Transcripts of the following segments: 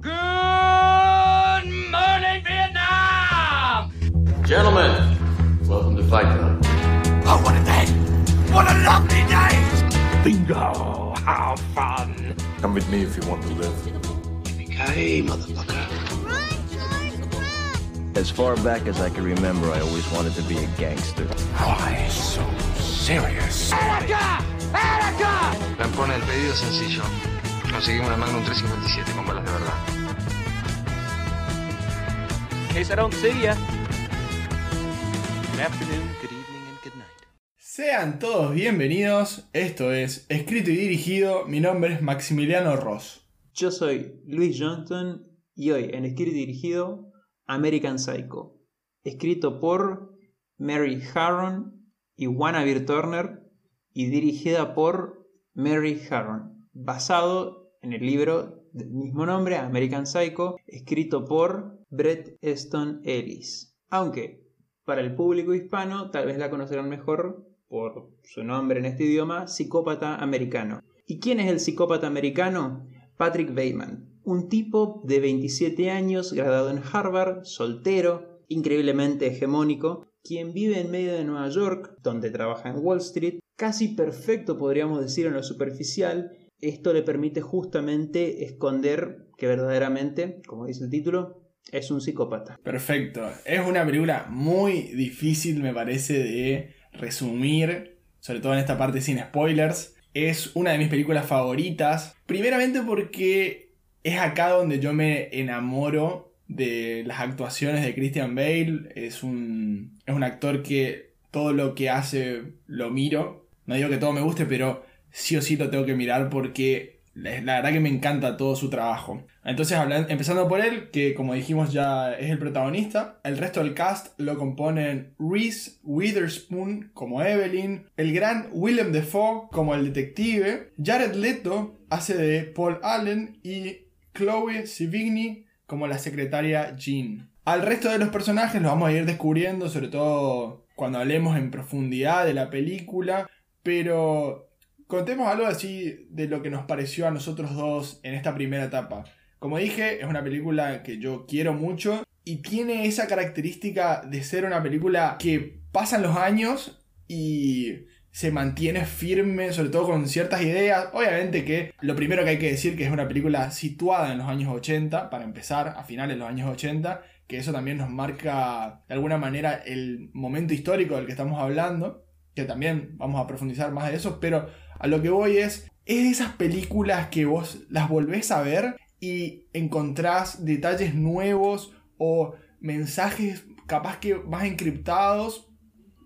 Good morning, Vietnam! Gentlemen, welcome to Fight Club. Oh, what a day! What a lovely day! Bingo! How fun! Come with me if you want to live. Yippee-ki-yay, motherfucker. As far back as I can remember, I always wanted to be a gangster. Why so serious? ¡Erica! ¡Erica! Lampone, el pedido sencillo. Conseguimos una Magnum 357 con balas de verdad. In case I don't see ya. Good afternoon, good evening, and good night. Sean todos bienvenidos, esto es Escrito y Dirigido, mi nombre es Maximiliano Ross. Yo soy Luis Johnson y hoy en Escrito y Dirigido American Psycho, escrito por Mary Harron y Wannabe Turner y dirigida por Mary Harron, basado en el libro del mismo nombre, American Psycho, escrito por Bret Easton Ellis. Aunque para el público hispano tal vez la conocerán mejor por su nombre en este idioma, Psicópata Americano. ¿Y quién es el psicópata americano? Patrick Bateman, un tipo de 27 años, graduado en Harvard, soltero, increíblemente hegemónico, quien vive en medio de Nueva York, donde trabaja en Wall Street, casi perfecto podríamos decir en lo superficial. Esto le permite justamente esconder que verdaderamente, como dice el título, es un psicópata. Perfecto, es una película muy difícil me parece de resumir, sobre todo en esta parte sin spoilers. Es una de mis películas favoritas, primeramente porque es acá donde yo me enamoro de las actuaciones de Christian Bale. Es un, es un actor que todo lo que hace lo miro. No digo que todo me guste, pero sí o sí lo tengo que mirar porque la, verdad que me encanta todo su trabajo. Entonces, hablan- empezando por él, que como dijimos ya es el protagonista, el resto del cast lo componen Reese Witherspoon como Evelyn, el gran Willem Dafoe como el detective, Jared Leto hace de Paul Allen y Chloe Sevigny como la secretaria Jean. Al resto de los personajes los vamos a ir descubriendo, sobre todo cuando hablemos en profundidad de la película, pero contemos algo así de lo que nos pareció a nosotros dos en esta primera etapa. Como dije, es una película que yo quiero mucho y tiene esa característica de ser una película que pasan los años y se mantiene firme, sobre todo con ciertas ideas. Obviamente que lo primero que hay que decir que es una película situada en los años 80, para empezar, a finales de los años 80, que eso también nos marca de alguna manera el momento histórico del que estamos hablando, que también vamos a profundizar más de eso, pero a lo que voy es, es de esas películas que vos las volvés a ver y encontrás detalles nuevos o mensajes capaz que más encriptados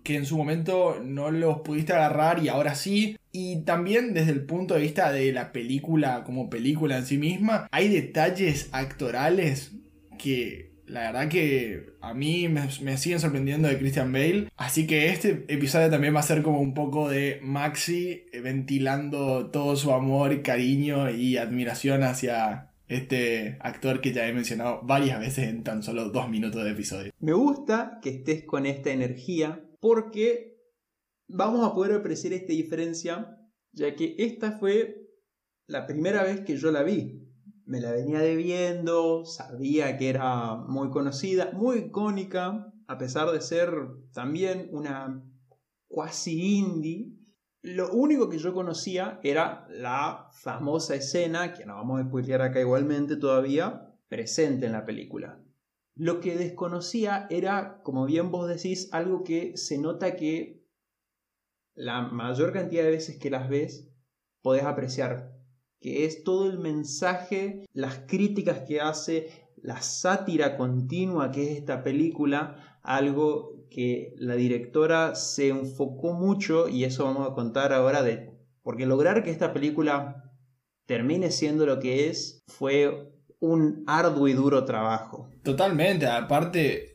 que en su momento no los pudiste agarrar y ahora sí. Y también desde el punto de vista de la película como película en sí misma, hay detalles actorales que la verdad que a mí me, me siguen sorprendiendo de Christian Bale. Así que este episodio también va a ser como un poco de Maxi eh, ventilando todo su amor, cariño y admiración hacia este actor que ya he mencionado varias veces en tan solo dos minutos de episodio. Me gusta que estés con esta energía porque vamos a poder apreciar esta diferencia, ya que esta fue la primera vez que yo la vi. Me la venía debiendo, sabía que era muy conocida, muy icónica, a pesar de ser también una cuasi indie. Lo único que yo conocía era la famosa escena, que no vamos a spoilear acá igualmente todavía, presente en la película. Lo que desconocía era, como bien vos decís, algo que se nota que la mayor cantidad de veces que las ves podés apreciar, que es todo el mensaje, las críticas que hace, la sátira continua que es esta película, algo que la directora se enfocó mucho y eso vamos a contar ahora porque lograr que esta película termine siendo lo que es fue un arduo y duro trabajo. Totalmente, aparte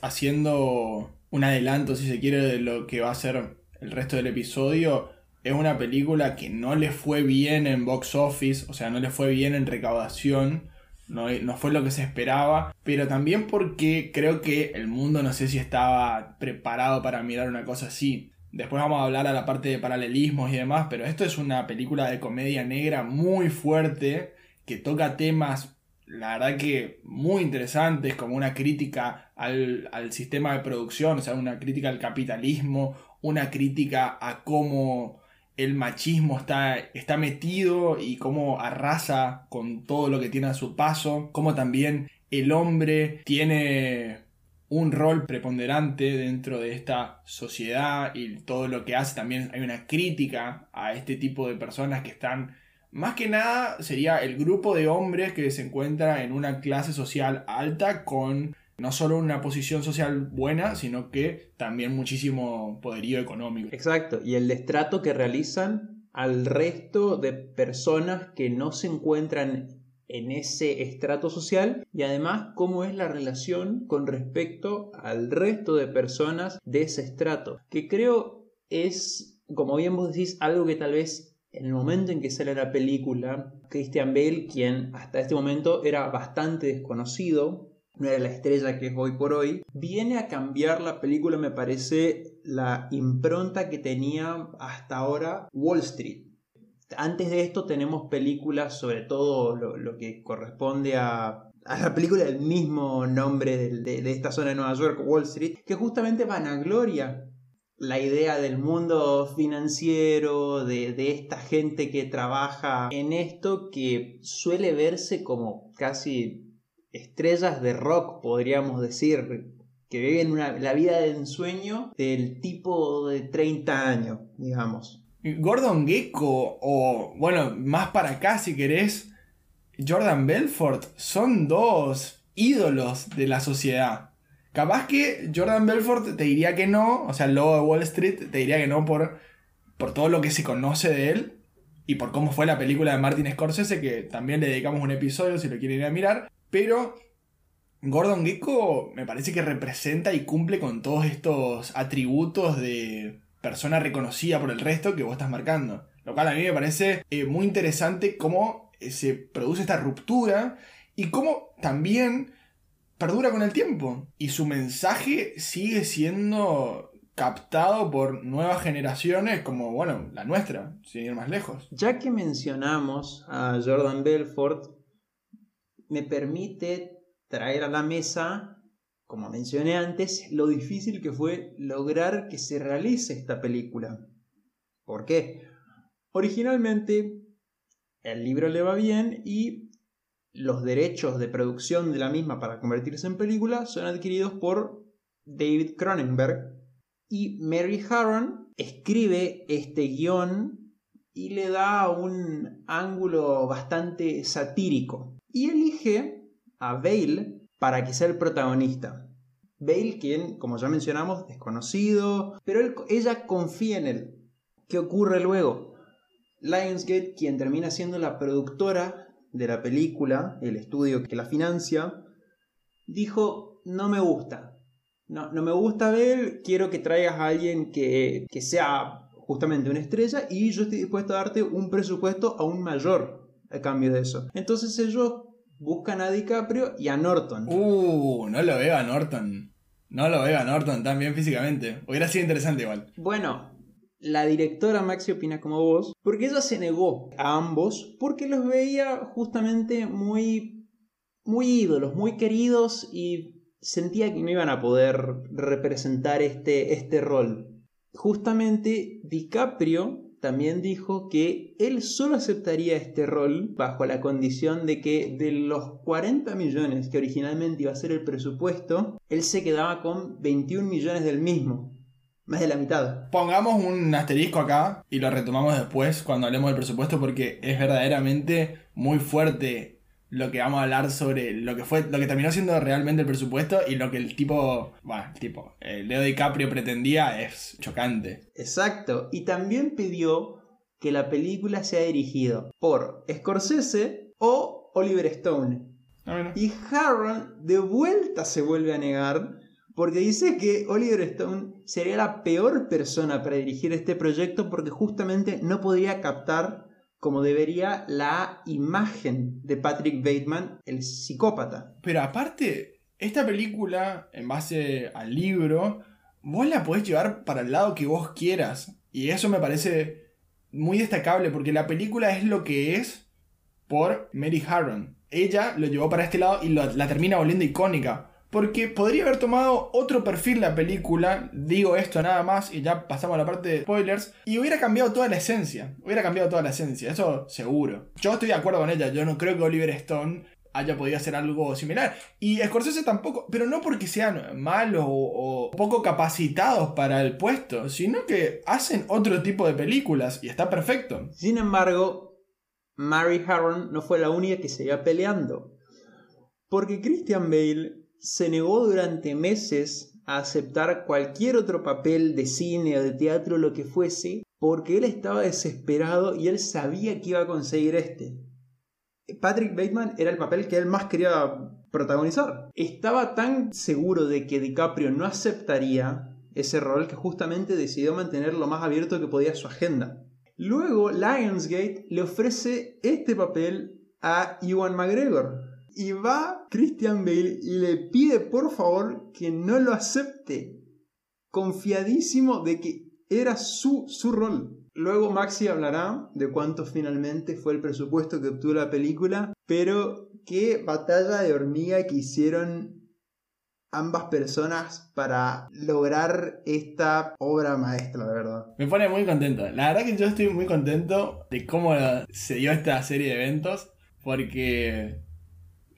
haciendo un adelanto, si se quiere, de lo que va a ser el resto del episodio, es una película que no le fue bien en box office, o sea, no le fue bien en recaudación, no, no fue lo que se esperaba, pero también porque creo que el mundo no sé si estaba preparado para mirar una cosa así. Después vamos a hablar a la parte de paralelismos y demás, pero esto es una película de comedia negra muy fuerte que toca temas la verdad que muy interesantes, como una crítica al, al sistema de producción, o sea, una crítica al capitalismo, una crítica a cómo el machismo está, está metido y cómo arrasa con todo lo que tiene a su paso, cómo también el hombre tiene un rol preponderante dentro de esta sociedad y todo lo que hace. También hay una crítica a este tipo de personas que están más que nada sería el grupo de hombres que se encuentra en una clase social alta con no solo una posición social buena, sino que también muchísimo poderío económico. Exacto, y el destrato que realizan al resto de personas que no se encuentran en ese estrato social y además cómo es la relación con respecto al resto de personas de ese estrato, que creo es, como bien vos decís, algo que tal vez en el momento en que sale la película, Christian Bale, quien hasta este momento era bastante desconocido, no era la estrella que es hoy por hoy, viene a cambiar la película, me parece, la impronta que tenía hasta ahora Wall Street. Antes de esto tenemos películas, sobre todo lo, que corresponde a, la película del mismo nombre de, de, esta zona de Nueva York, Wall Street, que justamente van a gloria la idea del mundo financiero, de, de, esta gente que trabaja en esto, que suele verse como casi estrellas de rock, podríamos decir, que viven la vida de ensueño del tipo de 30 años, digamos. Gordon Gecko, o bueno, más para acá si querés, Jordan Belfort, son dos ídolos de la sociedad. Capaz que Jordan Belfort te diría que no, o sea, el logo de Wall Street te diría que no por, por todo lo que se conoce de él y por cómo fue la película de Martin Scorsese, que también le dedicamos un episodio si lo quieren ir a mirar. Pero Gordon Gecko me parece que representa y cumple con todos estos atributos de persona reconocida por el resto que vos estás marcando. Lo cual a mí me parece eh, muy interesante cómo eh, se produce esta ruptura y cómo también perdura con el tiempo y su mensaje sigue siendo captado por nuevas generaciones como, bueno, la nuestra, sin ir más lejos. Ya que mencionamos a Jordan Belfort, me permite traer a la mesa, como mencioné antes, lo difícil que fue lograr que se realice esta película. ¿Por qué? Originalmente el libro le va bien y los derechos de producción de la misma para convertirse en película son adquiridos por David Cronenberg y Mary Harron escribe este guion y le da un ángulo bastante satírico y elige a Bale para que sea el protagonista. Bale, quien, como ya mencionamos, desconocido, pero ella confía en él. ¿Qué ocurre luego? Lionsgate, quien termina siendo la productora de la película, el estudio que la financia, dijo, no me gusta. No, no me gusta ver, quiero que traigas a alguien que, que sea justamente una estrella y yo estoy dispuesto a darte un presupuesto aún mayor a cambio de eso. Entonces ellos buscan a DiCaprio y a Norton. Uh, no lo veo a Norton. No lo veo a Norton tan bien físicamente. Hubiera sido interesante igual. Bueno, la directora Maxi opina como vos, porque ella se negó a ambos porque los veía justamente muy, muy ídolos, muy queridos y sentía que no iban a poder representar este, este rol. Justamente DiCaprio también dijo que él solo aceptaría este rol bajo la condición de que de los 40 millones que originalmente iba a ser el presupuesto, él se quedaba con 21 millones del mismo. Más de la mitad. Pongamos un asterisco acá y lo retomamos después cuando hablemos del presupuesto porque es verdaderamente muy fuerte lo que vamos a hablar sobre lo que fue lo que terminó siendo realmente el presupuesto y lo que el tipo, bueno, el tipo, el Leo DiCaprio pretendía es chocante. Exacto, y también pidió que la película sea dirigida por Scorsese o Oliver Stone. Ah, y Harron de vuelta se vuelve a negar porque dice que Oliver Stone sería la peor persona para dirigir este proyecto porque justamente no podría captar como debería la imagen de Patrick Bateman, el psicópata. Pero aparte, esta película, en base al libro, vos la podés llevar para el lado que vos quieras. Y eso me parece muy destacable porque la película es lo que es por Mary Harron. ella lo llevó para este lado y la termina volviendo icónica. Porque podría haber tomado otro perfil la película, digo esto nada más y ya pasamos a la parte de spoilers, y hubiera cambiado toda la esencia, hubiera cambiado toda la esencia, eso seguro. Yo estoy de acuerdo con ella, yo no creo que Oliver Stone haya podido hacer algo similar. Y Scorsese tampoco, pero no porque sean malos o, poco capacitados para el puesto, sino que hacen otro tipo de películas y está perfecto. Sin embargo, Mary Harron no fue la única que seguía peleando. Porque Christian Bale se negó durante meses a aceptar cualquier otro papel de cine o de teatro, lo que fuese, porque él estaba desesperado y él sabía que iba a conseguir este. Patrick Bateman era el papel que él más quería protagonizar. Estaba tan seguro de que DiCaprio no aceptaría ese rol que justamente decidió mantener lo más abierto que podía su agenda. Luego Lionsgate le ofrece este papel a Ewan McGregor. Y va Christian Bale y le pide por favor que no lo acepte. Confiadísimo de que era su, su rol. Luego Maxi hablará de cuánto finalmente fue el presupuesto que obtuvo la película, pero qué batalla de hormiga que hicieron ambas personas para lograr esta obra maestra, de verdad. Me pone muy contento. La verdad que yo estoy muy contento de cómo se dio esta serie de eventos, porque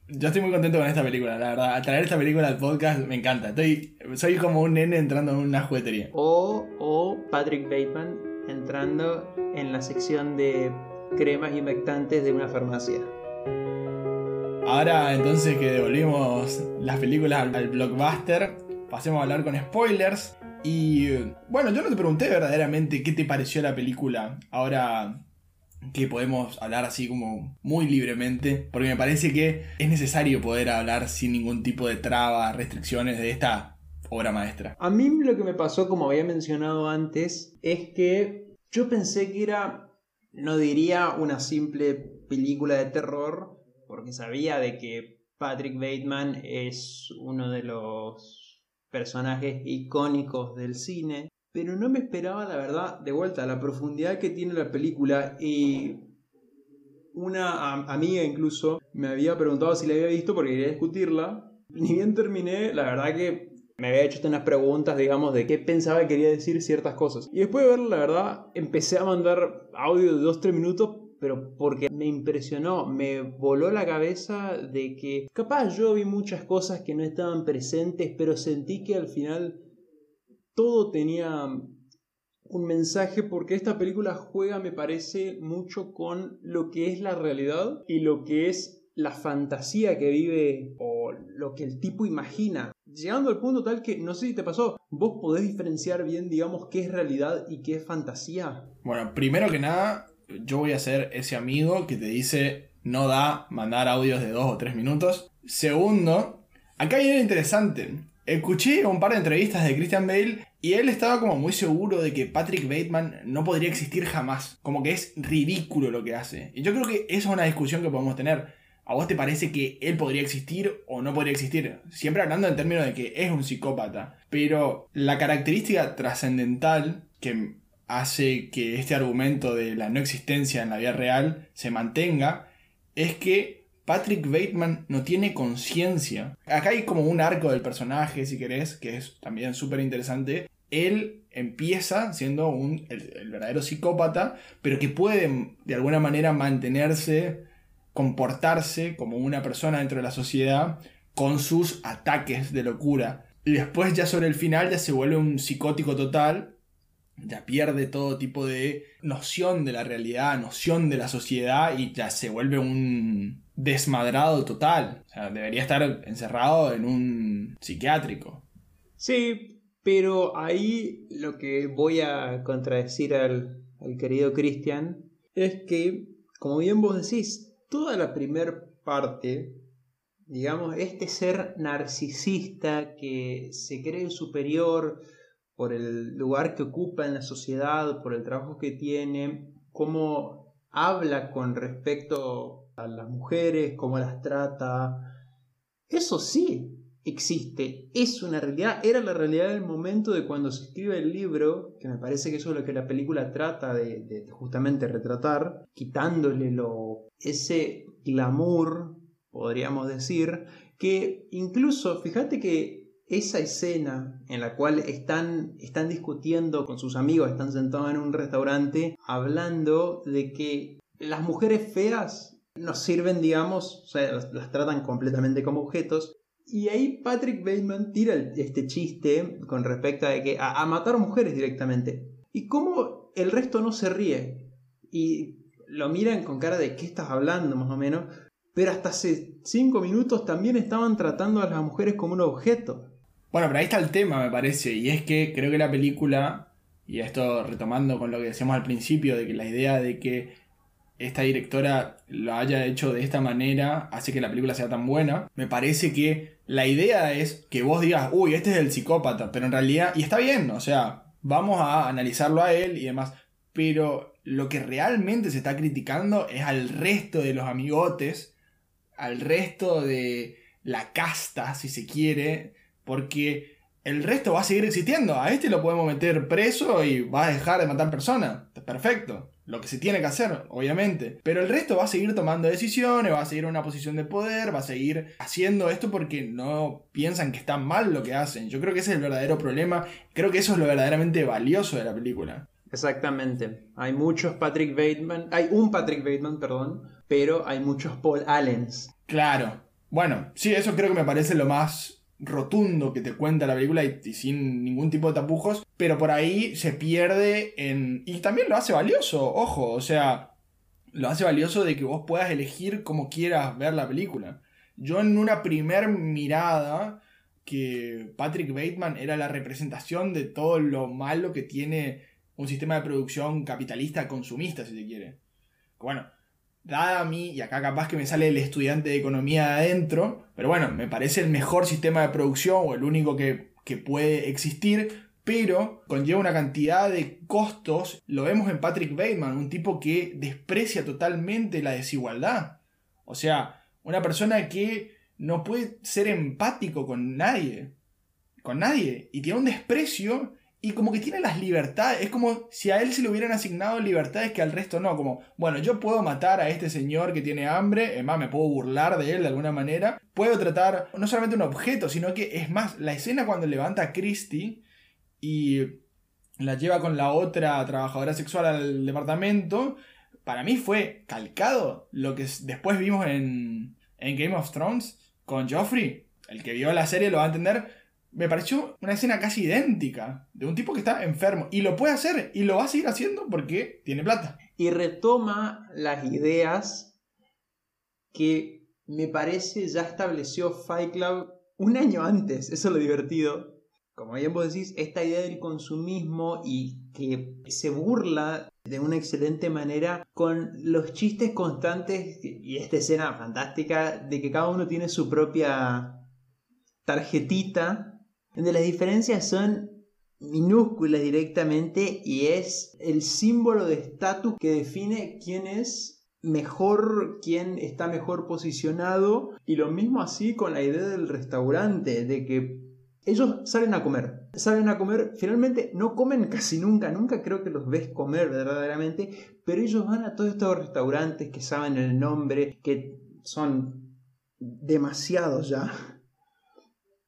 yo estoy muy contento con esta película, la verdad. Al traer esta película al podcast me encanta. Estoy, soy como un nene entrando en una juguetería. O, o Patrick Bateman entrando en la sección de cremas y humectantes de una farmacia. Ahora entonces que devolvimos las películas al, al blockbuster, pasemos a hablar con spoilers. Y bueno, yo no te pregunté verdaderamente qué te pareció la película. Ahora que podemos hablar así como muy libremente, porque me parece que es necesario poder hablar sin ningún tipo de trabas, restricciones de esta obra maestra. A mí lo que me pasó, como había mencionado antes, es que yo pensé que era, no diría una simple película de terror, porque sabía de que Patrick Bateman es uno de los personajes icónicos del cine, pero no me esperaba, la verdad, de vuelta, la profundidad que tiene la película y una am- amiga incluso me había preguntado si la había visto porque quería discutirla. Ni bien terminé, la verdad que me había hecho unas preguntas, digamos, de qué pensaba que quería decir ciertas cosas. Y después de verla, la verdad, empecé a mandar audio de 2-3 minutos, pero porque me impresionó, me voló la cabeza de que capaz yo vi muchas cosas que no estaban presentes, pero sentí que al final todo tenía un mensaje porque esta película juega, me parece, mucho con lo que es la realidad y lo que es la fantasía que vive o lo que el tipo imagina. Llegando al punto tal que, no sé si te pasó, vos podés diferenciar bien, digamos, qué es realidad y qué es fantasía. Bueno, primero que nada, yo voy a ser ese amigo que te dice no da mandar audios de dos o tres minutos. Segundo, acá hay algo interesante. Escuché un par de entrevistas de Christian Bale y él estaba como muy seguro de que Patrick Bateman no podría existir jamás. Como que es ridículo lo que hace. Y yo creo que esa es una discusión que podemos tener. ¿A vos te parece que él podría existir o no podría existir? Siempre hablando en términos de que es un psicópata. Pero la característica trascendental que hace que este argumento de la no existencia en la vida real se mantenga es que Patrick Bateman no tiene conciencia. Acá hay como un arco del personaje, si querés, que es también súper interesante. Él empieza siendo un, el, el verdadero psicópata, pero que puede de alguna manera mantenerse, comportarse como una persona dentro de la sociedad con sus ataques de locura. Y después ya sobre el final ya se vuelve un psicótico total, ya pierde todo tipo de noción de la realidad, noción de la sociedad y ya se vuelve un desmadrado total. Debería estar encerrado en un psiquiátrico. Sí, pero ahí lo que voy a contradecir al, al querido Christian es que, como bien vos decís, toda la primer parte, digamos, este ser narcisista que se cree superior por el lugar que ocupa en la sociedad, por el trabajo que tiene, cómo habla con respecto a las mujeres, cómo las trata, eso sí existe, es una realidad, era la realidad del momento de cuando se escribe el libro, que me parece que eso es lo que la película trata de, de justamente retratar, quitándole lo, ese glamour podríamos decir, que incluso, fíjate que esa escena en la cual están, están discutiendo con sus amigos, están sentados en un restaurante, hablando de que las mujeres feas nos sirven, digamos, o sea, las, tratan completamente como objetos. Y ahí Patrick Bateman tira este chiste con respecto a, que, a, a matar mujeres directamente. Y cómo el resto no se ríe. Y lo miran con cara de ¿qué estás hablando más o menos? Pero hasta hace cinco minutos también estaban tratando a las mujeres como un objeto. Bueno, pero ahí está el tema, me parece, y es que creo que la película, y esto retomando con lo que decíamos al principio, de que la idea de que esta directora lo haya hecho de esta manera hace que la película sea tan buena, me parece que la idea es que vos digas, uy, este es el psicópata, pero en realidad, y está bien, o sea, vamos a analizarlo a él y demás, pero lo que realmente se está criticando es al resto de los amigotes, al resto de la casta, si se quiere, porque el resto va a seguir existiendo. A este lo podemos meter preso y va a dejar de matar personas. Perfecto. Lo que se tiene que hacer, obviamente. Pero el resto va a seguir tomando decisiones, va a seguir en una posición de poder, va a seguir haciendo esto porque no piensan que está mal lo que hacen. Yo creo que ese es el verdadero problema. Creo que eso es lo verdaderamente valioso de la película. Exactamente. Hay muchos Patrick Bateman, hay un Patrick Bateman, perdón, pero hay muchos Paul Allens. Claro. Bueno, sí, eso creo que me parece lo más rotundo que te cuenta la película y, sin ningún tipo de tapujos, pero por ahí se pierde en... Y también lo hace valioso, ojo, o sea, lo hace valioso de que vos puedas elegir como quieras ver la película. Yo en una primer mirada que Patrick Bateman era la representación de todo lo malo que tiene un sistema de producción capitalista consumista, si se quiere. Bueno, dada a mí, y acá capaz que me sale el estudiante de economía de adentro, pero bueno, me parece el mejor sistema de producción o el único que, que puede existir, pero conlleva una cantidad de costos. Lo vemos en Patrick Bateman, un tipo que desprecia totalmente la desigualdad. O sea, una persona que no puede ser empático con nadie. Con nadie. Y tiene un desprecio y como que tiene las libertades. Es como si a él se le hubieran asignado libertades que al resto no. Como, bueno, yo puedo matar a este señor que tiene hambre. Es más, me puedo burlar de él de alguna manera. Puedo tratar no solamente un objeto, sino que es más, la escena cuando levanta a Christie y la lleva con la otra trabajadora sexual al departamento. Para mí fue calcado lo que después vimos en, en Game of Thrones con Joffrey. El que vio la serie lo va a entender me pareció una escena casi idéntica de un tipo que está enfermo y lo puede hacer y lo va a seguir haciendo porque tiene plata. Y retoma las ideas que me parece ya estableció Fight Club un año antes. Eso es lo divertido. Como bien vos decís, esta idea del consumismo y que se burla de una excelente manera con los chistes constantes y esta escena fantástica de que cada uno tiene su propia tarjetita donde las diferencias son minúsculas directamente y es el símbolo de estatus que define quién es mejor, quién está mejor posicionado y lo mismo así con la idea del restaurante, de que ellos salen a comer, salen a comer, finalmente no comen casi nunca, nunca creo que los ves comer verdaderamente, pero ellos van a todos estos restaurantes que saben el nombre, que son demasiados ya,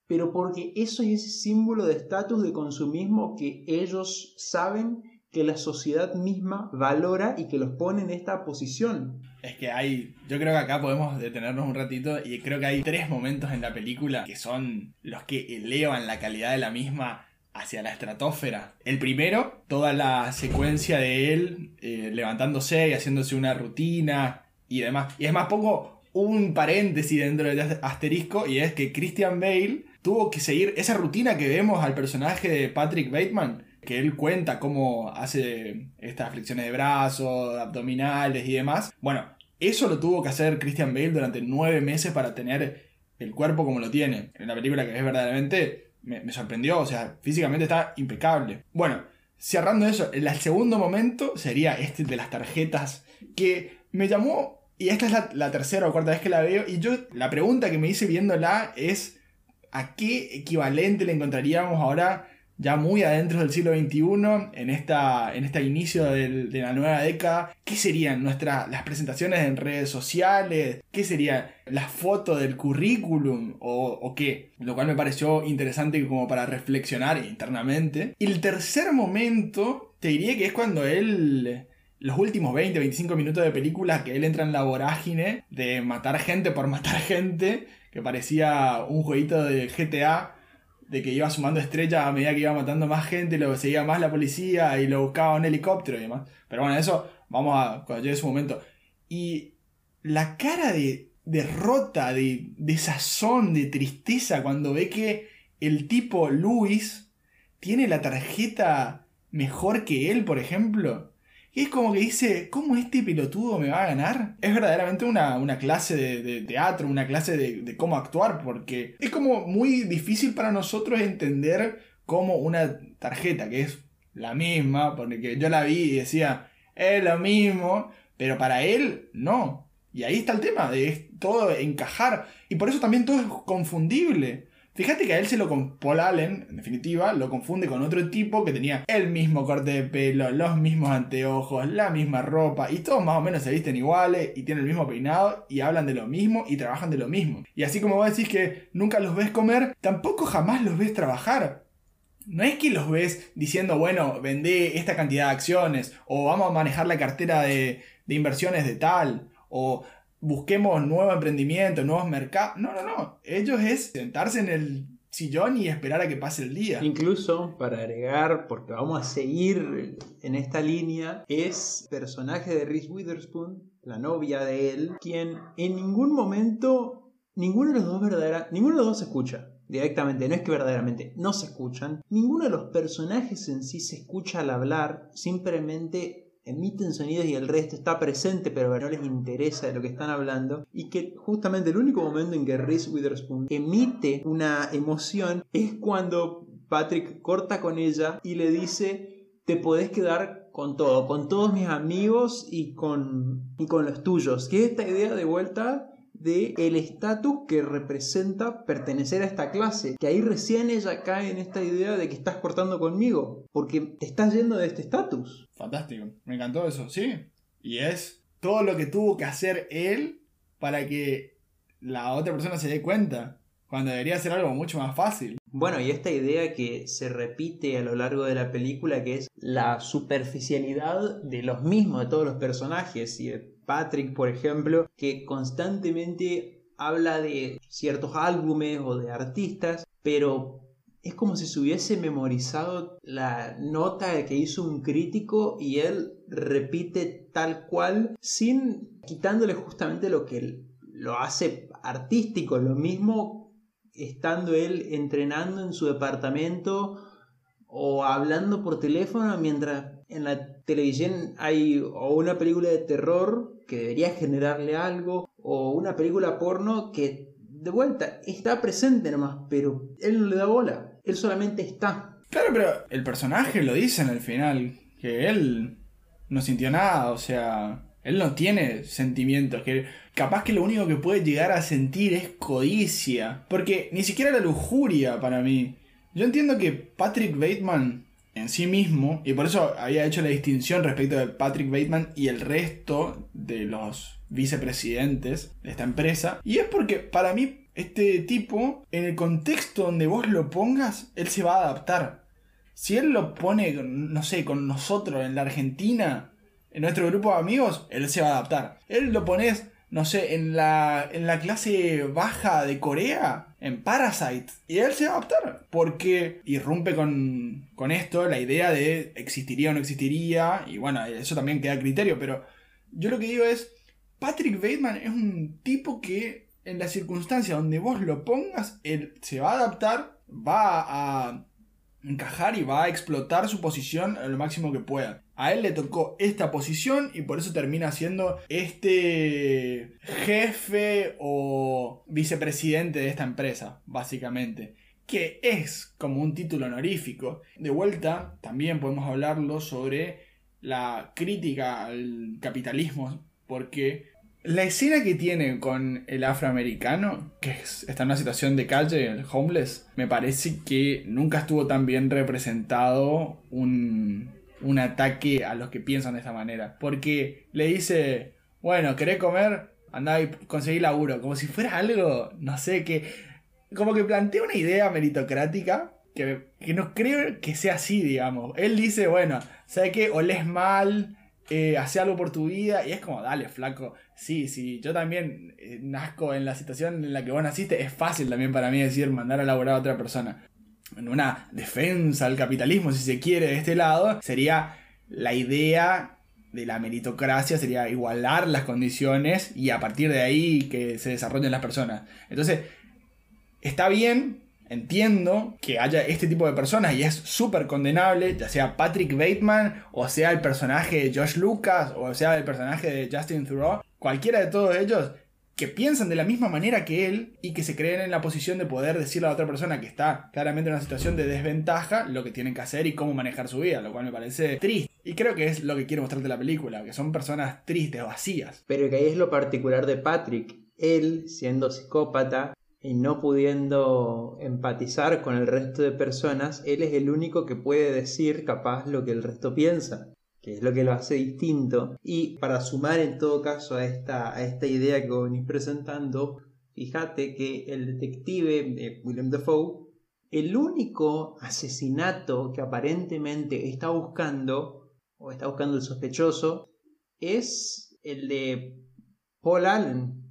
pero porque eso es ese símbolo de estatus de consumismo que ellos saben que la sociedad misma valora y que los pone en esta posición. Es que hay, yo creo que acá podemos detenernos un ratito y creo que hay tres momentos en la película que son los que elevan la calidad de la misma hacia la estratosfera. El primero, toda la secuencia de él eh, levantándose y haciéndose una rutina y demás. Y es más, pongo un paréntesis dentro del asterisco y es que Christian Bale tuvo que seguir esa rutina que vemos al personaje de Patrick Bateman, que él cuenta cómo hace estas flexiones de brazos, abdominales y demás. Bueno, eso lo tuvo que hacer Christian Bale durante nueve meses para tener el cuerpo como lo tiene. En una película que es verdaderamente me, sorprendió, o sea, físicamente está impecable. Bueno, cerrando eso, el segundo momento sería este de las tarjetas que me llamó, y esta es la, la tercera o cuarta vez que la veo, y yo la pregunta que me hice viéndola es, ¿a qué equivalente le encontraríamos ahora ya muy adentro del siglo XXI, en esta, en este inicio de la nueva década, ¿qué serían nuestras las presentaciones en redes sociales? ¿Qué serían las fotos del currículum? ¿O, o qué? Lo cual me pareció interesante como para reflexionar internamente. Y el tercer momento, te diría que es cuando él los últimos 20, 25 minutos de película que él entra en la vorágine de matar gente por matar gente, que parecía un jueguito de GTA, de que iba sumando estrellas a medida que iba matando más gente, lo seguía más la policía y lo buscaba un helicóptero y demás. Pero bueno, eso vamos a cuando llegue su momento. Y la cara de derrota, de, de sazón, de tristeza cuando ve que el tipo Luis tiene la tarjeta mejor que él, por ejemplo. Y es como que dice, ¿cómo este pelotudo me va a ganar? Es verdaderamente una, una clase de, teatro, una clase de, de cómo actuar, porque es como muy difícil para nosotros entender cómo una tarjeta, que es la misma, porque yo la vi y decía, es lo mismo, pero para él no. Y ahí está el tema, de todo encajar. Y por eso también todo es confundible. Fíjate que a él se lo con Paul Allen, en definitiva, lo confunde con otro tipo que tenía el mismo corte de pelo, los mismos anteojos, la misma ropa, y todos más o menos se visten iguales y tienen el mismo peinado y hablan de lo mismo y trabajan de lo mismo. Y así como vos decís que nunca los ves comer, tampoco jamás los ves trabajar. No es que los ves diciendo, bueno, vendé esta cantidad de acciones, o vamos a manejar la cartera de, de inversiones de tal, o busquemos nuevo emprendimiento, nuevos mercados. No, no, no. Ellos es sentarse en el sillón y esperar a que pase el día. Incluso, para agregar, porque vamos a seguir en esta línea, es personaje de Reese Witherspoon, la novia de él, quien en ningún momento, ninguno de los dos verdadera, ninguno de los dos se escucha. Directamente, no es que verdaderamente no se escuchan. Ninguno de los personajes en sí se escucha al hablar, simplemente emiten sonidos y el resto está presente pero no les interesa de lo que están hablando. Y que justamente el único momento en que Reese Witherspoon emite una emoción es cuando Patrick corta con ella y le dice te podés quedar con todo, con todos mis amigos y con, y con los tuyos, que es esta idea de vuelta de el estatus que representa pertenecer a esta clase. Que ahí recién ella cae en esta idea de que estás cortando conmigo, porque te estás yendo de este estatus. Fantástico, me encantó eso, sí. Y es todo lo que tuvo que hacer él para que la otra persona se dé cuenta, cuando debería ser algo mucho más fácil. Bueno, y esta idea que se repite a lo largo de la película, que es la superficialidad de los mismos, de todos los personajes, y de Patrick, por ejemplo, que constantemente habla de ciertos álbumes o de artistas, pero es como si se hubiese memorizado la nota que hizo un crítico y él repite tal cual sin quitándole justamente lo que lo hace artístico, lo mismo estando él entrenando en su departamento o hablando por teléfono mientras en la televisión hay o una película de terror que debería generarle algo o una película porno que de vuelta está presente nomás, pero él no le da bola, él solamente está. Claro, pero el personaje lo dice en el final, que él no sintió nada, o sea, él no tiene sentimientos, que capaz que lo único que puede llegar a sentir es codicia, porque ni siquiera la lujuria para mí. Yo entiendo que Patrick Bateman en sí mismo, y por eso había hecho la distinción respecto de Patrick Bateman y el resto de los vicepresidentes de esta empresa, y es porque para mí este tipo, en el contexto donde vos lo pongas, él se va a adaptar. Si él lo pone, no sé, con nosotros en la Argentina, en nuestro grupo de amigos, él se va a adaptar. Él lo pones, no sé, en la, en la clase baja de Corea, en Parasite, y él se va a adaptar. Porque irrumpe con, con esto la idea de existiría o no existiría, y bueno, eso también queda a criterio, pero yo lo que digo es, Patrick Bateman es un tipo que en la circunstancia donde vos lo pongas, él se va a adaptar, va a encajar y va a explotar su posición lo máximo que pueda. A él le tocó esta posición y por eso termina siendo este jefe o vicepresidente de esta empresa, básicamente. Que es como un título honorífico. De vuelta, también podemos hablarlo sobre la crítica al capitalismo, porque La escena que tiene con el afroamericano, que es- está en una situación de calle, el homeless, me parece que nunca estuvo tan bien representado un, un ataque a los que piensan de esta manera. Porque le dice, bueno, ¿querés comer? Andá y conseguí laburo. Como si fuera algo, no sé, que... Como que plantea una idea meritocrática que, que no creo que sea así, digamos. Él dice, bueno, ¿sabes qué? Olés mal, eh, hace algo por tu vida. Y es como, dale, flaco. Sí, sí, yo también eh, nazco en la situación en la que vos naciste. Es fácil también para mí decir mandar a laburar a otra persona. En una defensa al capitalismo, si se quiere, de este lado, sería la idea de la meritocracia, sería igualar las condiciones y a partir de ahí que se desarrollen las personas. Entonces, está bien, entiendo que haya este tipo de personas y es súper condenable, ya sea Patrick Bateman, o sea el personaje de Josh Lucas, o sea el personaje de Justin Theroux, cualquiera de todos ellos que piensan de la misma manera que él y que se creen en la posición de poder decirle a la otra persona que está claramente en una situación de desventaja lo que tienen que hacer y cómo manejar su vida, lo cual me parece triste. Y creo que es lo que quiere mostrarte la película, que son personas tristes, vacías. Pero que ahí es lo particular de Patrick. Él, siendo psicópata y no pudiendo empatizar con el resto de personas, él es el único que puede decir capaz lo que el resto piensa, que es lo que lo hace distinto. Y para sumar en todo caso a esta, a esta idea que venís presentando, fíjate que el detective eh, William Dafoe, el único asesinato que aparentemente está buscando, o está buscando el sospechoso, es el de Paul Allen,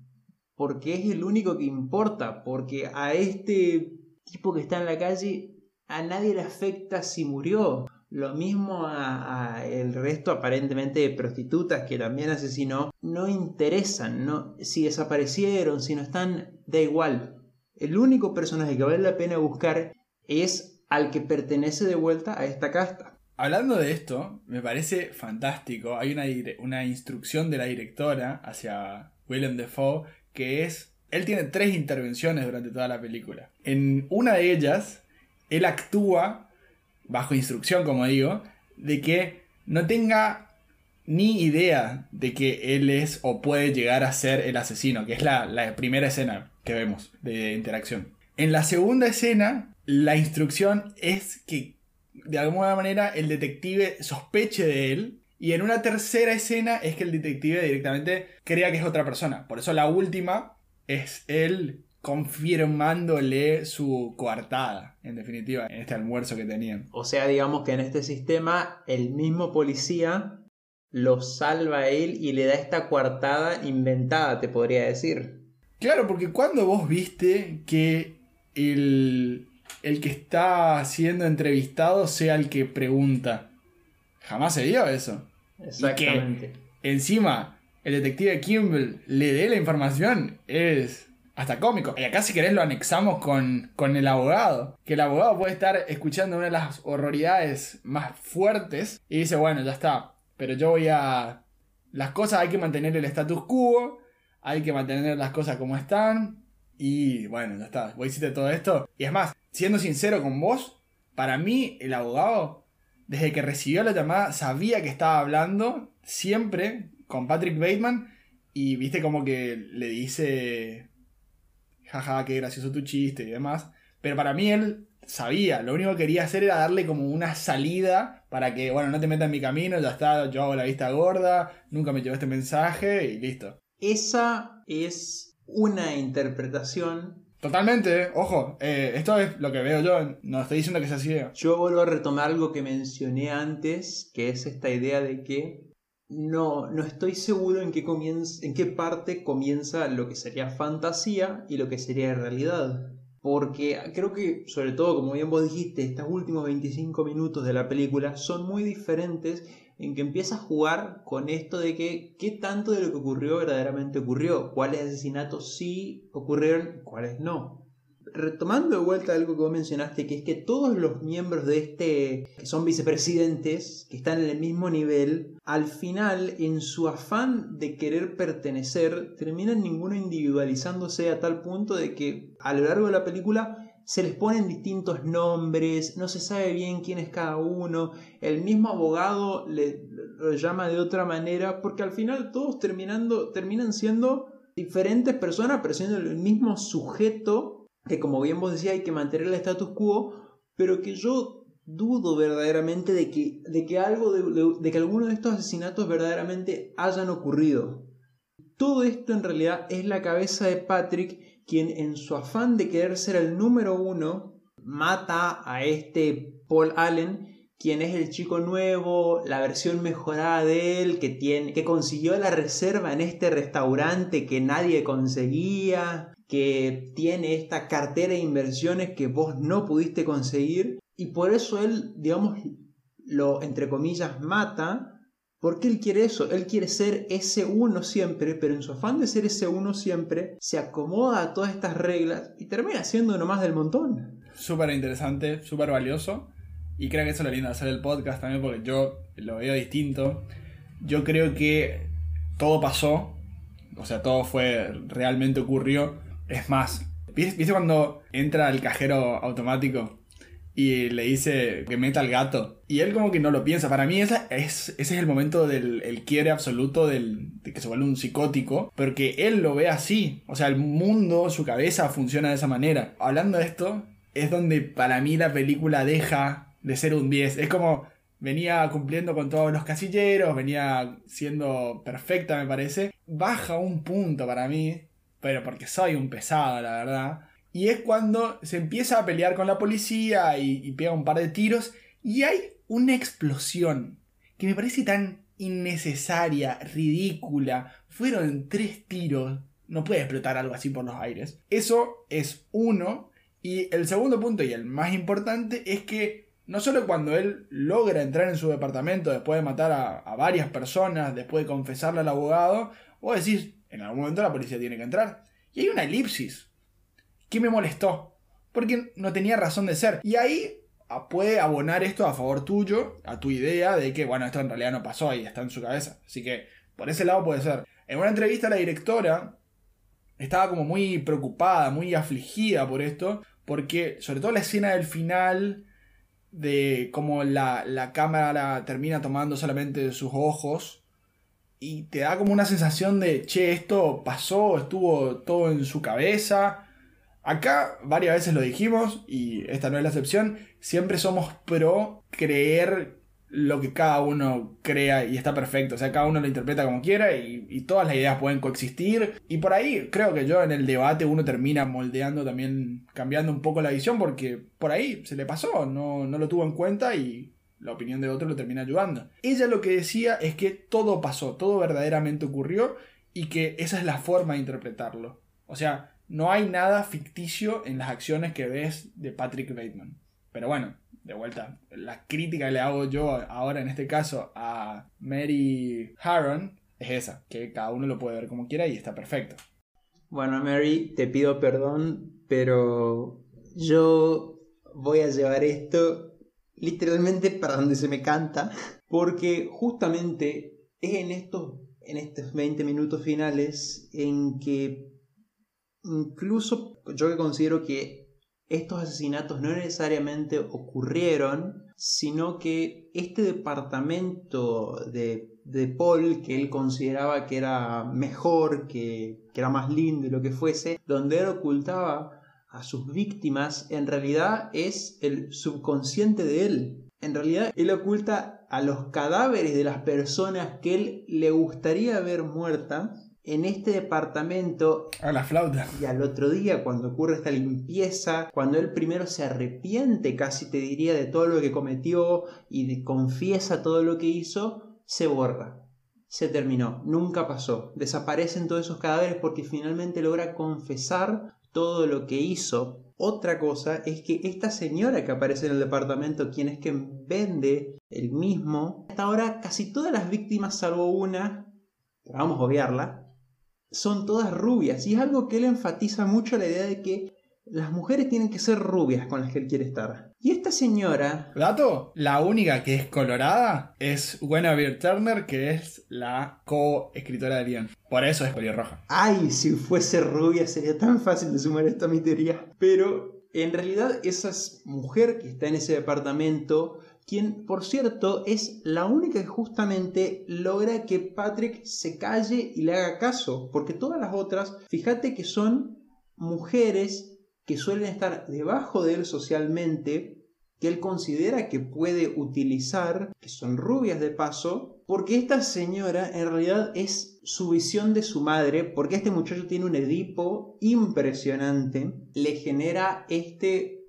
porque es el único que importa, porque a este tipo que está en la calle a nadie le afecta si murió. Lo mismo a, el resto aparentemente de prostitutas que también asesinó, no interesan, no, si desaparecieron, si no están, da igual. El único personaje que vale la pena buscar es al que pertenece de vuelta a esta casta. Hablando de esto, me parece fantástico. Hay una, una instrucción de la directora hacia Willem Dafoe que es... Él tiene tres intervenciones durante toda la película. En una de ellas, él actúa, bajo instrucción como digo, de que no tenga ni idea de que él es o puede llegar a ser el asesino, que es la, primera escena que vemos de interacción. En la segunda escena, la instrucción es que de alguna manera el detective sospeche de él. Y en una tercera escena es que el detective directamente crea que es otra persona. Por eso la última es él confirmándole su coartada, en definitiva, en este almuerzo que tenían. O sea, digamos que en este sistema el mismo policía lo salva a él y le da esta coartada inventada, te podría decir. Claro, porque cuando vos viste que el, el que está siendo entrevistado sea el que pregunta, jamás se dio eso. Exactamente. Encima, el detective Kimball le dé la información es hasta cómico. Y acá si querés lo anexamos con, con el abogado. Que el abogado puede estar escuchando una de las horroridades más fuertes y dice, bueno, ya está. Pero yo voy a... Las cosas hay que mantener el status quo. Hay que mantener las cosas como están. Y bueno, ya está. Vos hiciste todo esto. Y es más, siendo sincero con vos, para mí el abogado, desde que recibió la llamada, sabía que estaba hablando siempre con Patrick Bateman. Y viste como que le dice, jaja, qué gracioso tu chiste y demás. Pero para mí él sabía, lo único que quería hacer era darle como una salida para que, bueno, no te metas en mi camino, ya está, yo hago la vista gorda, nunca me llevó este mensaje y listo. Esa es una interpretación. Totalmente, ojo, eh, esto es lo que veo yo, no estoy diciendo que sea así. eh. Yo vuelvo a retomar algo que mencioné antes, que es esta idea de que no, no estoy seguro en qué, comienza, en qué parte comienza lo que sería fantasía y lo que sería realidad. Porque creo que, sobre todo, como bien vos dijiste, estos últimos 25 minutos de la película son muy diferentes en que empieza a jugar con esto de que qué tanto de lo que ocurrió verdaderamente ocurrió, cuáles asesinatos sí ocurrieron, cuáles no. Retomando de vuelta algo que vos mencionaste, que es que todos los miembros de este, que son vicepresidentes, que están en el mismo nivel, al final, en su afán de querer pertenecer, terminan ninguno individualizándose a tal punto de que a lo largo de la película se les ponen distintos nombres, no se sabe bien quién es cada uno, el mismo abogado le, lo llama de otra manera, porque al final todos terminando, terminan siendo diferentes personas, pero siendo el mismo sujeto, que como bien vos decías hay que mantener el status quo, pero que yo dudo verdaderamente de que, de que algo de, que alguno de estos asesinatos verdaderamente hayan ocurrido. Todo esto en realidad es la cabeza de Patrick, quien en su afán de querer ser el número uno, mata a este Paul Allen, quien es el chico nuevo, la versión mejorada de él, que, tiene, que consiguió la reserva en este restaurante que nadie conseguía, que tiene esta cartera de inversiones que vos no pudiste conseguir, y por eso él, digamos, lo, entre comillas, mata, porque él quiere eso, él quiere ser ese uno siempre, pero en su afán de ser ese uno siempre, se acomoda a todas estas reglas y termina siendo uno más del montón. Súper interesante, súper valioso. Y creo que eso es lo lindo de hacer el podcast también, porque yo lo veo distinto. Yo creo que todo pasó, o sea, todo fue, realmente ocurrió. Es más, ¿viste cuando entra al cajero automático y le dice que meta al gato? Y él como que no lo piensa. Para mí esa es, ese es el momento del el quiebre absoluto del, de que se vuelve un psicótico, porque él lo ve así. O sea, el mundo, su cabeza funciona de esa manera. Hablando de esto, es donde para mí la película deja de ser un 10. Es como venía cumpliendo con todos los casilleros, venía siendo perfecta, me parece. Baja un punto para mí, pero porque soy un pesado, la verdad. Y es cuando se empieza a pelear con la policía y, pega un par de tiros y hay una explosión que me parece tan innecesaria, ridícula. Fueron tres tiros. No puede explotar algo así por los aires. Eso es uno. Y el segundo punto y el más importante es que no solo cuando él logra entrar en su departamento después de matar a, a varias personas, después de confesarle al abogado, vos decís, en algún momento la policía tiene que entrar. Y hay una elipsis. ¿Qué me molestó? Porque no tenía razón de ser. Y ahí ah, puede abonar esto a favor tuyo, a tu idea de que, bueno, esto en realidad no pasó y está en su cabeza. Así que por ese lado puede ser. En una entrevista la directora estaba como muy preocupada, muy afligida por esto, porque sobre todo la escena del final, de cómo la, la cámara termina tomando solamente sus ojos, y te da como una sensación de, che, esto pasó, estuvo todo en su cabeza. Acá varias veces lo dijimos, y esta no es la excepción, siempre somos pro creer lo que cada uno crea y está perfecto. O sea, cada uno lo interpreta como quiera y, todas las ideas pueden coexistir. Y por ahí creo que yo en el debate uno termina moldeando también, cambiando un poco la visión porque por ahí se le pasó, no, no lo tuvo en cuenta y la opinión de otro lo termina ayudando. Ella lo que decía es que todo pasó, todo verdaderamente ocurrió y que esa es la forma de interpretarlo. O sea, no hay nada ficticio en las acciones que ves de Patrick Bateman. Pero bueno, de vuelta, la crítica que le hago yo ahora en este caso a Mary Harron es esa, que cada uno lo puede ver como quiera y está perfecto. Bueno, Mary, te pido perdón, pero yo voy a llevar esto literalmente para donde se me canta, porque justamente es en estos, en estos 20 minutos finales en que incluso yo que considero que estos asesinatos no necesariamente ocurrieron, sino que este departamento de, de Paul, que él consideraba que era mejor, que, que era más lindo y lo que fuese, donde él ocultaba a sus víctimas, en realidad es el subconsciente de él. En realidad él oculta a los cadáveres de las personas que él le gustaría ver muertas en este departamento. A la flauta. Y al otro día cuando ocurre esta limpieza cuando él primero se arrepiente casi te diría de todo lo que cometió y de, confiesa todo lo que hizo se borra. Se terminó. Nunca pasó. Desaparecen todos esos cadáveres porque finalmente logra confesar todo lo que hizo. Otra cosa es que esta señora que aparece en el departamento quien es quien vende el mismo hasta ahora casi todas las víctimas salvo una vamos a obviarla son todas rubias. Y es algo que él enfatiza mucho la idea de que las mujeres tienen que ser rubias con las que él quiere estar. Y esta señora... Dato, la única que es colorada es Guinevere Turner, que es la co-escritora de Leon. Por eso es pelirroja. Ay, si fuese rubia sería tan fácil de sumar esto a mi teoría. Pero En realidad, esa mujer que está en ese departamento, quien por cierto es la única que justamente logra que Patrick se calle y le haga caso, porque todas las otras, fíjate que son mujeres que suelen estar debajo de él socialmente, que él considera que puede utilizar, que son rubias de paso, porque esta señora en realidad es su visión de su madre, porque este muchacho tiene un Edipo impresionante, le genera este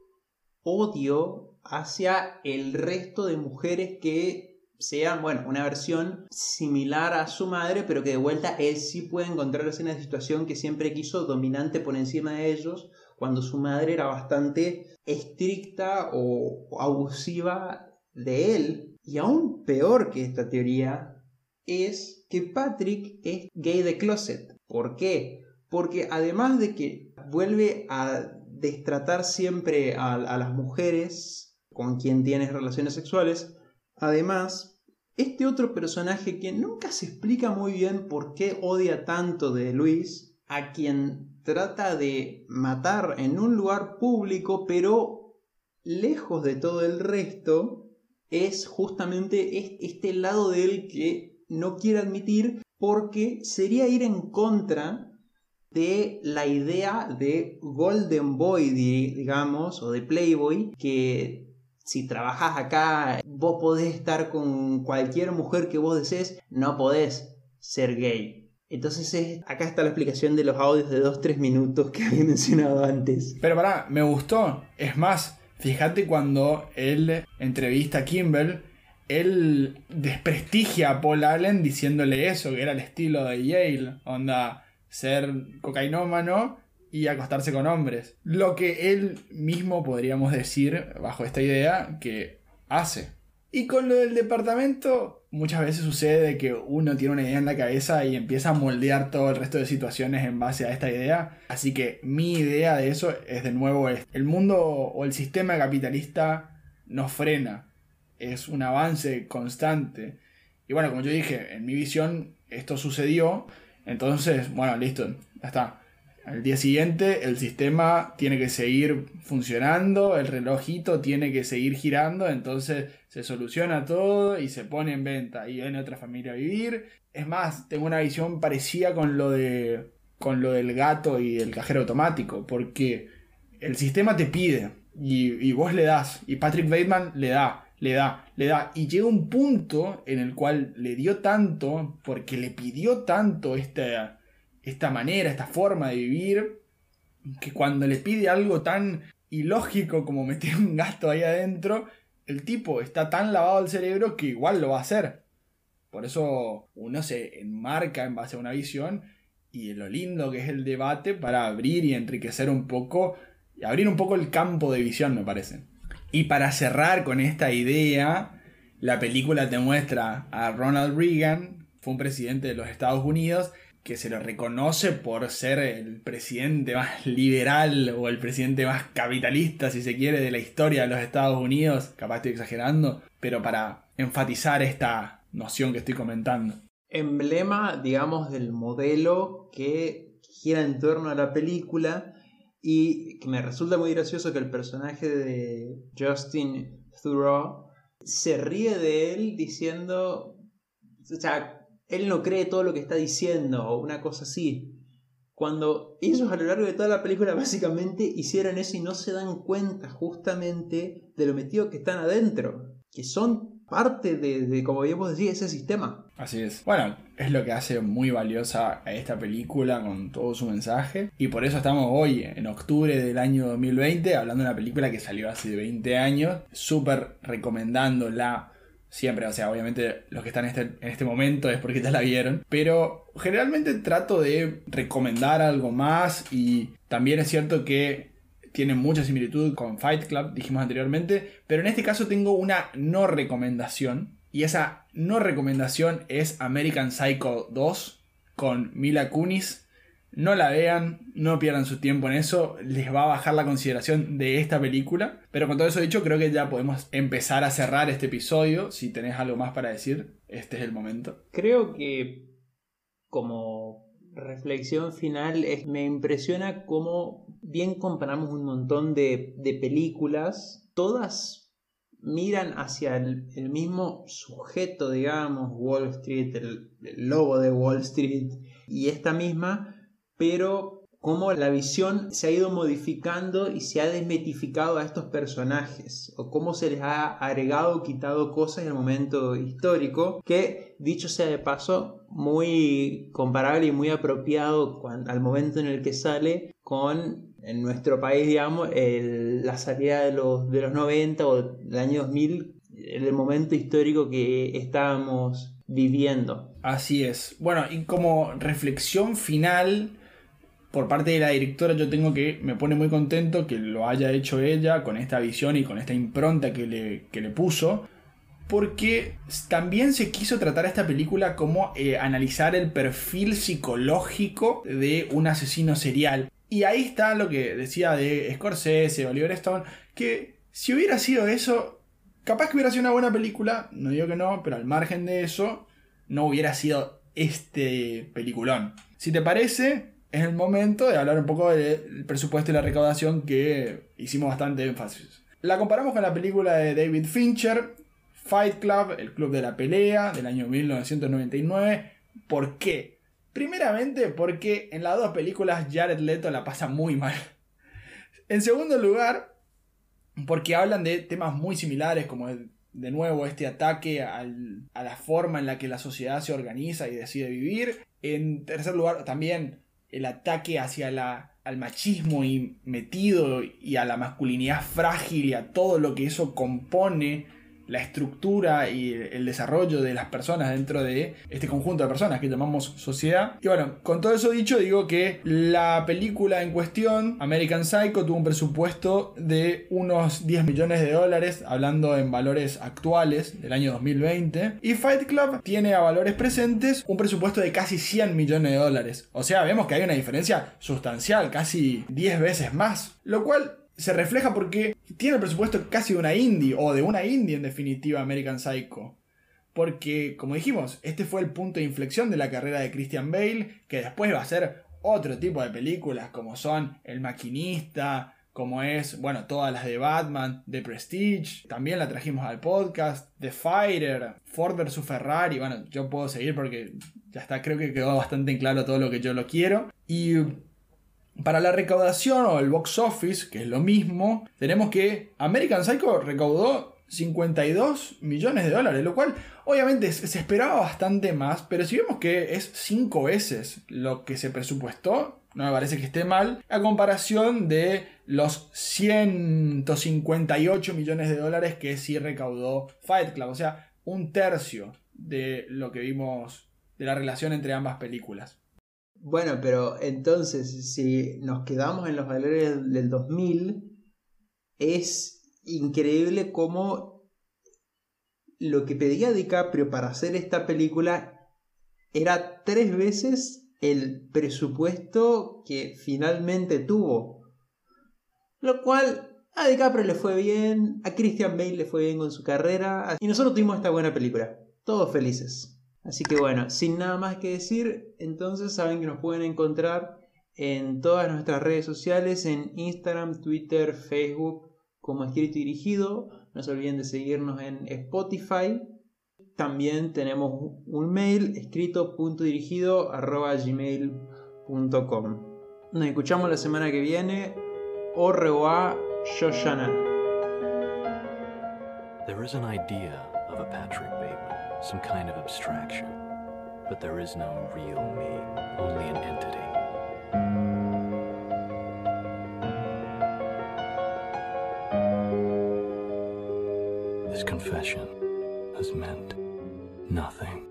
odio hacia el resto de mujeres que sean, bueno, una versión similar a su madre, pero que de vuelta él sí puede encontrarse en una situación que siempre quiso dominante por encima de ellos, cuando su madre era bastante estricta o abusiva de él. Y aún peor que esta teoría es que Patrick es gay de closet. ¿Por qué? Porque además de que vuelve a destratar siempre a, las mujeres con quien tienes relaciones sexuales, además, este otro personaje que nunca se explica muy bien por qué odia tanto de Luis, a quien trata de matar en un lugar público, pero lejos de todo el resto, es justamente este lado de él que no quiere admitir porque sería ir en contra de la idea de Golden Boy, digamos, o de Playboy, que si trabajas acá, vos podés estar con cualquier mujer que vos desees, no podés ser gay. Entonces acá está la explicación de los audios de 2-3 minutos que había mencionado antes. Pero pará, me gustó. Es más, fíjate cuando él entrevista a Kimball, él desprestigia a Paul Allen diciéndole eso, que era el estilo de Yale, onda ser cocainómano y acostarse con hombres. Lo que él mismo podríamos decir, bajo esta idea, que hace. Y con lo del departamento, muchas veces sucede que uno tiene una idea en la cabeza y empieza a moldear todo el resto de situaciones en base a esta idea. Así que mi idea de eso es de nuevo el mundo o el sistema capitalista nos frena. Es un avance constante. Y bueno, como yo dije, en mi visión esto sucedió. Entonces, bueno, listo, ya está. Al día siguiente el sistema tiene que seguir funcionando, el relojito tiene que seguir girando, entonces se soluciona todo y se pone en venta y viene otra familia a vivir. Es más, tengo una visión parecida con lo de con lo del gato y el cajero automático, porque el sistema te pide y, y vos le das y Patrick Bateman le da, le da, le da y llega un punto en el cual le dio tanto porque le pidió tanto esta esta manera, esta forma de vivir, que cuando le pide algo tan ilógico como meter un gato ahí adentro, el tipo está tan lavado el cerebro que igual lo va a hacer. Por eso uno se enmarca en base a una visión y lo lindo que es el debate para abrir y enriquecer un poco, y abrir un poco el campo de visión, me parece. Y para cerrar con esta idea, la película te muestra a Ronald Reagan, fue un presidente de los Estados Unidos, que se lo reconoce por ser el presidente más liberal o el presidente más capitalista, si se quiere, de la historia de los Estados Unidos. Capaz estoy exagerando, pero para enfatizar esta noción que estoy comentando. Emblema, digamos, del modelo que gira en torno a la película y que me resulta muy gracioso que el personaje de Justin Thoreau se ríe de él diciendo, o sea, él no cree todo lo que está diciendo o una cosa así. Cuando ellos a lo largo de toda la película básicamente hicieron eso y no se dan cuenta justamente de lo metido que están adentro, que son parte de, como habíamos decir, ese sistema. Así es. Bueno, es lo que hace muy valiosa a esta película con todo su mensaje. Y por eso estamos hoy, en octubre del año 2020, hablando de una película que salió hace 20 años. Súper recomendándola Siempre, o sea, obviamente los que están en este, en este momento es porque ya la vieron. Pero generalmente trato de recomendar algo más y también es cierto que tiene mucha similitud con Fight Club, dijimos anteriormente. Pero en este caso tengo una no recomendación. Y esa no recomendación es American Psycho 2 con Mila Kunis no la vean, no pierdan su tiempo en eso, les va a bajar la consideración de esta película. Pero con todo eso dicho, creo que ya podemos empezar a cerrar este episodio. Si tenés algo más para decir, este es el momento. Creo que como reflexión final me impresiona cómo bien comparamos un montón de, películas, todas miran hacia el, mismo sujeto, digamos, Wall Street, el, el logo de Wall Street y esta misma, pero cómo la visión se ha ido modificando y se ha desmetificado a estos personajes, o cómo se les ha agregado o quitado cosas en el momento histórico, que dicho sea de paso, muy comparable y muy apropiado al momento en el que sale con en nuestro país, digamos, el- la salida de los, de los 90 o del año 2000, el momento histórico que estábamos viviendo. Así es. Bueno, y como reflexión final, por parte de la directora, yo tengo que, me pone muy contento que lo haya hecho ella con esta visión y con esta impronta que le, que le puso. Porque también se quiso tratar esta película como eh, analizar el perfil psicológico de un asesino serial. Y ahí está lo que decía de Scorsese, Oliver Stone, que si hubiera sido eso, capaz que hubiera sido una buena película, no digo que no, pero al margen de eso, no hubiera sido este peliculón. Si te parece, es el momento de hablar un poco del presupuesto y la recaudación que hicimos bastante énfasis. La comparamos con la película de David Fincher, Fight Club, el club de la pelea, del año 1999. ¿Por qué? Primeramente porque en las dos películas Jared Leto la pasa muy mal. En segundo lugar, porque hablan de temas muy similares como de nuevo este ataque a la forma en la que la sociedad se organiza y decide vivir. En tercer lugar, también el ataque hacia la, al machismo y metido y a la masculinidad frágil y a todo lo que eso compone la estructura y el desarrollo de las personas dentro de este conjunto de personas que llamamos sociedad. Y bueno, con todo eso dicho, digo que la película en cuestión, American Psycho, tuvo un presupuesto de unos 10 millones de dólares, hablando en valores actuales del año 2020. Y Fight Club tiene a valores presentes un presupuesto de casi 100 millones de dólares. O sea, vemos que hay una diferencia sustancial, casi 10 veces más. Lo cual se refleja porque tiene el presupuesto casi de una indie, o de una indie en definitiva, American Psycho. Porque, como dijimos, este fue el punto de inflexión de la carrera de Christian Bale, que después va a ser otro tipo de películas, como son El Maquinista, como es, bueno, todas las de Batman, The Prestige, también la trajimos al podcast, The Fighter, Ford vs Ferrari, bueno, yo puedo seguir porque ya está, creo que quedó bastante en claro todo lo que yo lo quiero. Y para la recaudación o el box office, que es lo mismo, tenemos que American Psycho recaudó 52 millones de dólares, lo cual obviamente se esperaba bastante más, pero si vemos que es 5 veces lo que se presupuestó, no me parece que esté mal, a comparación de los 158 millones de dólares que sí recaudó Fight Club, o sea, un tercio de lo que vimos de la relación entre ambas películas. Bueno, pero entonces, si nos quedamos en los valores del 2000, es increíble cómo lo que pedía DiCaprio para hacer esta película era tres veces el presupuesto que finalmente tuvo. Lo cual a DiCaprio le fue bien, a Christian Bale le fue bien con su carrera, y nosotros tuvimos esta buena película. Todos felices. Así que bueno, sin nada más que decir, entonces saben que nos pueden encontrar en todas nuestras redes sociales, en Instagram, Twitter, Facebook, como escrito y dirigido. No se olviden de seguirnos en Spotify. También tenemos un mail escrito.dirigido arroba gmail.com. Nos escuchamos la semana que viene. Revoir, Shoshana. There is an idea of a Patrick Bateman, some kind of abstraction. But there is no real me, only an entity. This confession has meant nothing.